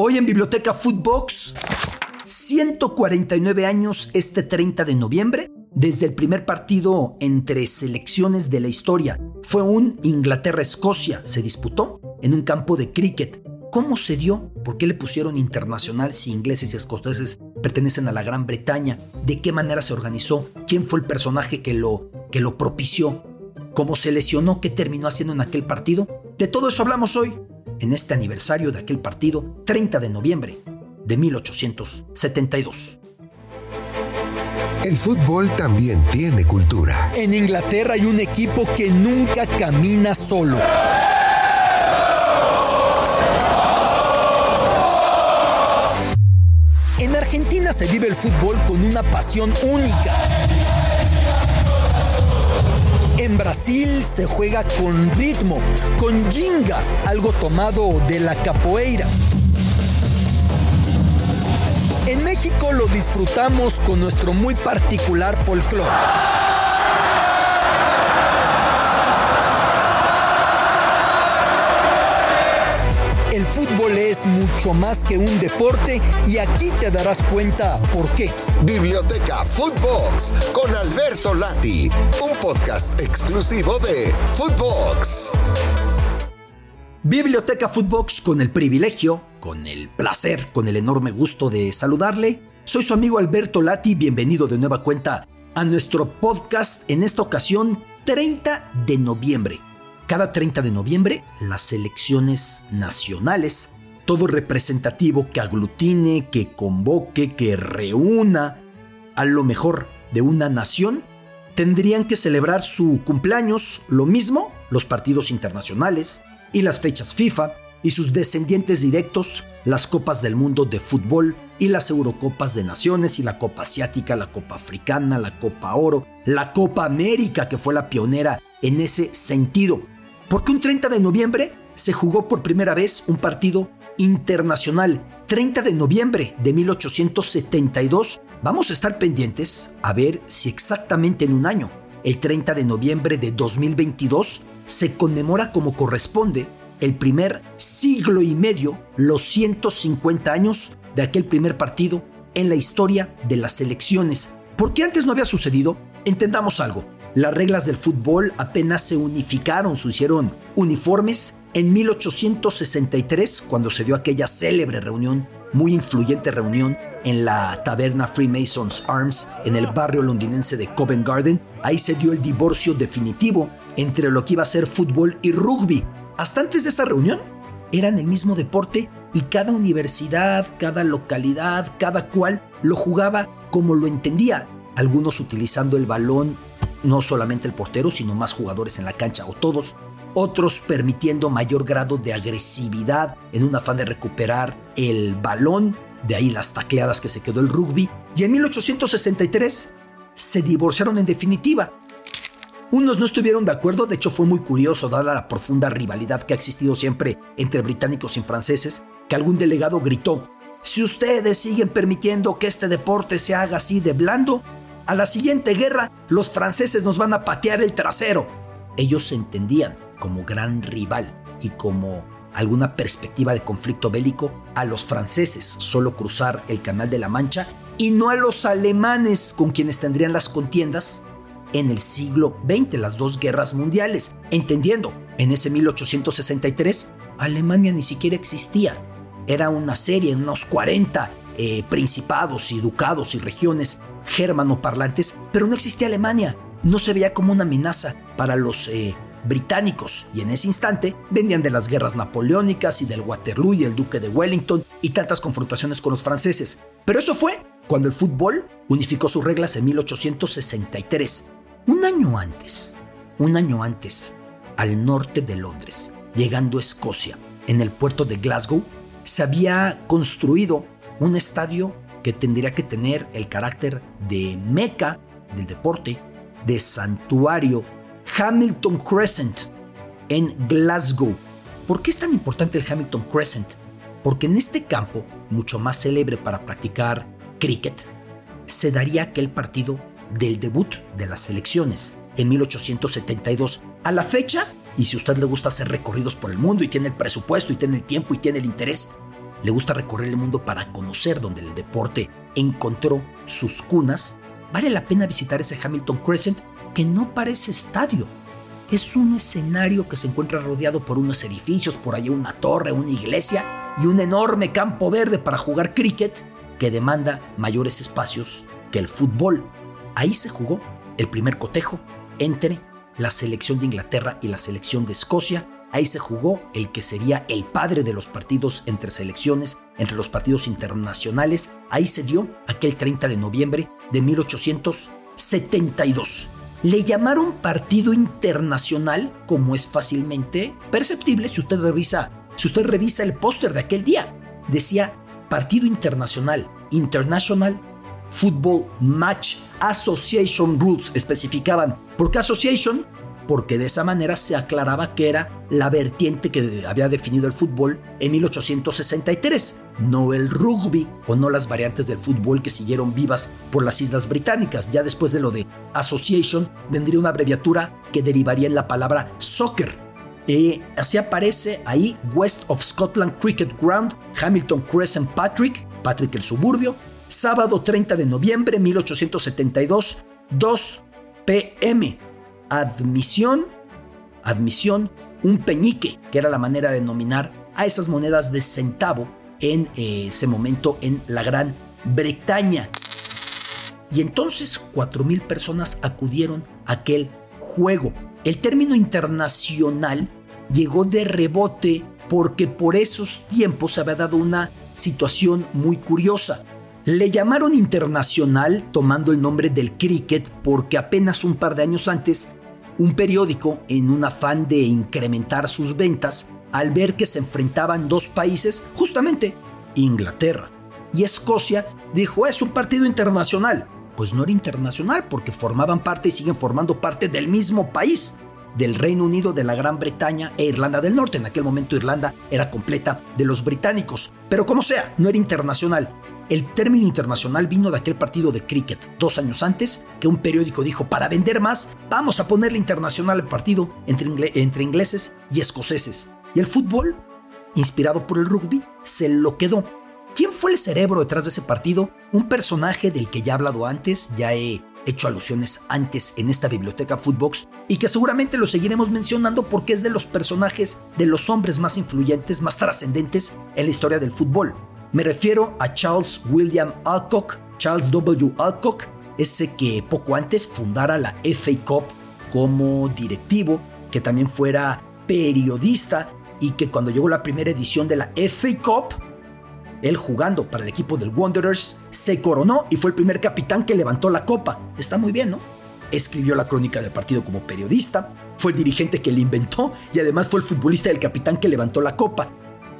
Hoy en Biblioteca Footbox, 149 años este 30 de noviembre, desde el primer partido entre selecciones de la historia. Fue un Inglaterra-Escocia, se disputó en un campo de cricket. ¿Cómo se dio? ¿Por qué le pusieron internacional si ingleses y escoceses pertenecen a la Gran Bretaña? ¿De qué manera se organizó? ¿Quién fue el personaje que lo, que lo propició? ¿Cómo se lesionó? ¿Qué terminó haciendo en aquel partido? De todo eso hablamos hoy en este aniversario de aquel partido, 30 de noviembre de 1872. El fútbol también tiene cultura. En Inglaterra hay un equipo que nunca camina solo. En Argentina se vive el fútbol con una pasión única en Brasil se juega con ritmo, con jinga, algo tomado de la capoeira. En México lo disfrutamos con nuestro muy particular folclore. Fútbol es mucho más que un deporte y aquí te darás cuenta por qué. Biblioteca Footbox con Alberto Lati, un podcast exclusivo de Footbox. Biblioteca Footbox con el privilegio, con el placer, con el enorme gusto de saludarle. Soy su amigo Alberto Lati, bienvenido de nueva cuenta a nuestro podcast en esta ocasión 30 de noviembre cada 30 de noviembre, las elecciones nacionales, todo representativo que aglutine, que convoque, que reúna a lo mejor de una nación, tendrían que celebrar su cumpleaños, lo mismo los partidos internacionales y las fechas FIFA y sus descendientes directos, las Copas del Mundo de fútbol y las Eurocopas de Naciones y la Copa Asiática, la Copa Africana, la Copa Oro, la Copa América que fue la pionera en ese sentido porque un 30 de noviembre se jugó por primera vez un partido internacional. 30 de noviembre de 1872. Vamos a estar pendientes a ver si exactamente en un año, el 30 de noviembre de 2022, se conmemora como corresponde el primer siglo y medio, los 150 años de aquel primer partido en la historia de las elecciones. ¿Por qué antes no había sucedido? Entendamos algo. Las reglas del fútbol apenas se unificaron, se hicieron uniformes en 1863, cuando se dio aquella célebre reunión, muy influyente reunión en la taberna Freemasons Arms en el barrio londinense de Covent Garden. Ahí se dio el divorcio definitivo entre lo que iba a ser fútbol y rugby. Hasta antes de esa reunión eran el mismo deporte y cada universidad, cada localidad, cada cual lo jugaba como lo entendía. Algunos utilizando el balón no solamente el portero, sino más jugadores en la cancha o todos, otros permitiendo mayor grado de agresividad en un afán de recuperar el balón, de ahí las tacleadas que se quedó el rugby, y en 1863 se divorciaron en definitiva. Unos no estuvieron de acuerdo, de hecho fue muy curioso, dada la profunda rivalidad que ha existido siempre entre británicos y franceses, que algún delegado gritó, si ustedes siguen permitiendo que este deporte se haga así de blando, a la siguiente guerra los franceses nos van a patear el trasero. Ellos se entendían como gran rival y como alguna perspectiva de conflicto bélico a los franceses solo cruzar el Canal de la Mancha y no a los alemanes con quienes tendrían las contiendas en el siglo XX, las dos guerras mundiales. Entendiendo, en ese 1863 Alemania ni siquiera existía. Era una serie, unos 40 eh, principados y ducados y regiones germanoparlantes, pero no existía Alemania. No se veía como una amenaza para los eh, británicos y en ese instante venían de las guerras napoleónicas y del Waterloo y el duque de Wellington y tantas confrontaciones con los franceses. Pero eso fue cuando el fútbol unificó sus reglas en 1863. Un año antes, un año antes, al norte de Londres, llegando a Escocia, en el puerto de Glasgow, se había construido un estadio que tendría que tener el carácter de meca del deporte, de santuario, Hamilton Crescent en Glasgow. ¿Por qué es tan importante el Hamilton Crescent? Porque en este campo, mucho más célebre para practicar cricket, se daría aquel partido del debut de las elecciones en 1872. A la fecha, y si usted le gusta hacer recorridos por el mundo y tiene el presupuesto y tiene el tiempo y tiene el interés, le gusta recorrer el mundo para conocer donde el deporte encontró sus cunas, vale la pena visitar ese Hamilton Crescent que no parece estadio. Es un escenario que se encuentra rodeado por unos edificios, por ahí una torre, una iglesia y un enorme campo verde para jugar cricket que demanda mayores espacios que el fútbol. Ahí se jugó el primer cotejo entre la selección de Inglaterra y la selección de Escocia. Ahí se jugó el que sería el padre de los partidos entre selecciones, entre los partidos internacionales. Ahí se dio aquel 30 de noviembre de 1872. Le llamaron partido internacional, como es fácilmente perceptible si usted revisa, si usted revisa el póster de aquel día. Decía Partido Internacional, International Football Match Association Rules especificaban. ¿Por qué Association? Porque de esa manera se aclaraba que era la vertiente que había definido el fútbol en 1863, no el rugby o no las variantes del fútbol que siguieron vivas por las Islas Británicas. Ya después de lo de Association vendría una abreviatura que derivaría en la palabra soccer. Eh, así aparece ahí West of Scotland Cricket Ground, Hamilton Crescent Patrick, Patrick el suburbio, sábado 30 de noviembre 1872, 2 pm. Admisión, admisión, un peñique, que era la manera de denominar a esas monedas de centavo en eh, ese momento en la Gran Bretaña. Y entonces 4.000 personas acudieron a aquel juego. El término internacional llegó de rebote porque por esos tiempos se había dado una situación muy curiosa. Le llamaron internacional tomando el nombre del cricket porque apenas un par de años antes, un periódico, en un afán de incrementar sus ventas, al ver que se enfrentaban dos países, justamente Inglaterra y Escocia, dijo es un partido internacional. Pues no era internacional porque formaban parte y siguen formando parte del mismo país, del Reino Unido, de la Gran Bretaña e Irlanda del Norte. En aquel momento Irlanda era completa de los británicos. Pero como sea, no era internacional. El término internacional vino de aquel partido de cricket dos años antes, que un periódico dijo, para vender más, vamos a ponerle internacional al partido entre, entre ingleses y escoceses. Y el fútbol, inspirado por el rugby, se lo quedó. ¿Quién fue el cerebro detrás de ese partido? Un personaje del que ya he hablado antes, ya he hecho alusiones antes en esta biblioteca Footbox y que seguramente lo seguiremos mencionando porque es de los personajes, de los hombres más influyentes, más trascendentes en la historia del fútbol. Me refiero a Charles William Alcock, Charles W. Alcock, ese que poco antes fundara la FA Cup como directivo, que también fuera periodista y que cuando llegó la primera edición de la FA Cup, él jugando para el equipo del Wanderers, se coronó y fue el primer capitán que levantó la copa. Está muy bien, ¿no? Escribió la crónica del partido como periodista, fue el dirigente que le inventó y además fue el futbolista del capitán que levantó la copa.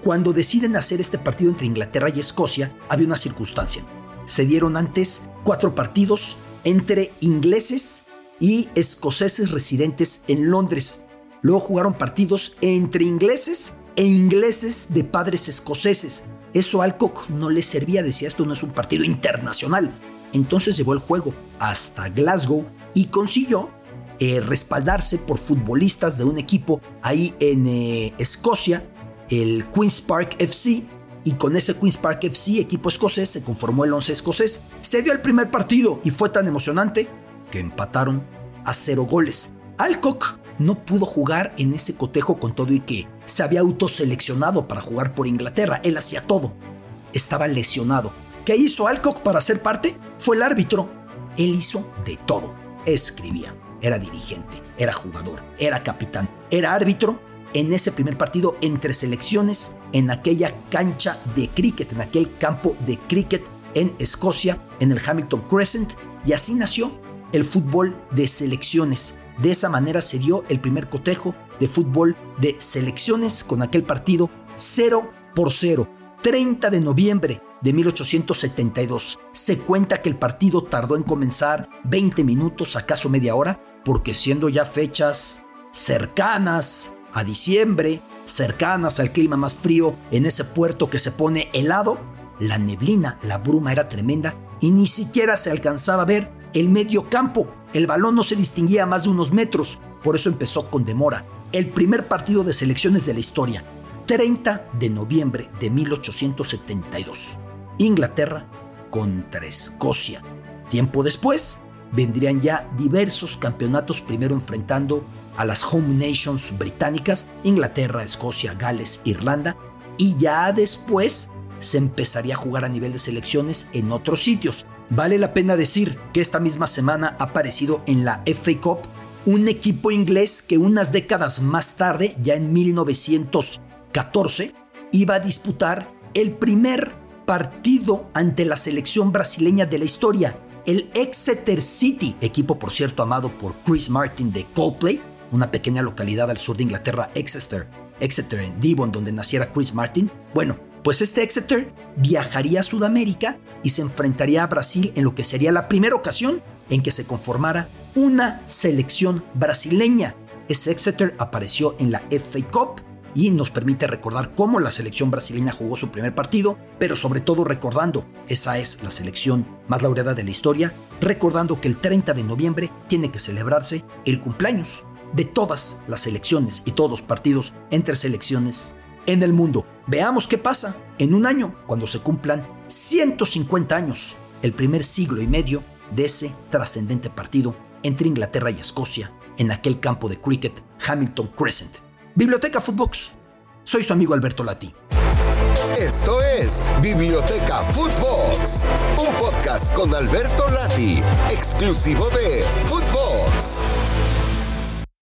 Cuando deciden hacer este partido entre Inglaterra y Escocia, había una circunstancia. Se dieron antes cuatro partidos entre ingleses y escoceses residentes en Londres. Luego jugaron partidos entre ingleses e ingleses de padres escoceses. Eso a Alcock no le servía, decía esto no es un partido internacional. Entonces llevó el juego hasta Glasgow y consiguió eh, respaldarse por futbolistas de un equipo ahí en eh, Escocia el Queen's Park FC y con ese Queen's Park FC, equipo escocés, se conformó el 11 escocés. Se dio el primer partido y fue tan emocionante que empataron a cero goles. Alcock no pudo jugar en ese cotejo con todo y que se había autoseleccionado para jugar por Inglaterra. Él hacía todo. Estaba lesionado. ¿Qué hizo Alcock para ser parte? Fue el árbitro. Él hizo de todo. Escribía, era dirigente, era jugador, era capitán, era árbitro en ese primer partido entre selecciones en aquella cancha de cricket, en aquel campo de cricket en Escocia, en el Hamilton Crescent, y así nació el fútbol de selecciones. De esa manera se dio el primer cotejo de fútbol de selecciones con aquel partido 0 por 0, 30 de noviembre de 1872. Se cuenta que el partido tardó en comenzar 20 minutos, acaso media hora, porque siendo ya fechas cercanas a diciembre, cercanas al clima más frío, en ese puerto que se pone helado, la neblina, la bruma era tremenda y ni siquiera se alcanzaba a ver el medio campo. El balón no se distinguía a más de unos metros, por eso empezó con demora. El primer partido de selecciones de la historia. 30 de noviembre de 1872. Inglaterra contra Escocia. Tiempo después, vendrían ya diversos campeonatos, primero enfrentando a las home nations británicas, Inglaterra, Escocia, Gales, Irlanda, y ya después se empezaría a jugar a nivel de selecciones en otros sitios. Vale la pena decir que esta misma semana ha aparecido en la FA Cup un equipo inglés que unas décadas más tarde, ya en 1914, iba a disputar el primer partido ante la selección brasileña de la historia, el Exeter City, equipo por cierto amado por Chris Martin de Coldplay, una pequeña localidad al sur de Inglaterra, Exeter, Exeter en Devon, donde naciera Chris Martin. Bueno, pues este Exeter viajaría a Sudamérica y se enfrentaría a Brasil en lo que sería la primera ocasión en que se conformara una selección brasileña. Ese Exeter apareció en la FA Cup y nos permite recordar cómo la selección brasileña jugó su primer partido, pero sobre todo recordando, esa es la selección más laureada de la historia, recordando que el 30 de noviembre tiene que celebrarse el cumpleaños de todas las selecciones y todos los partidos entre selecciones en el mundo. Veamos qué pasa en un año cuando se cumplan 150 años, el primer siglo y medio de ese trascendente partido entre Inglaterra y Escocia en aquel campo de cricket Hamilton Crescent. Biblioteca Footbox. Soy su amigo Alberto Lati. Esto es Biblioteca Footbox, un podcast con Alberto Lati, exclusivo de Footbox.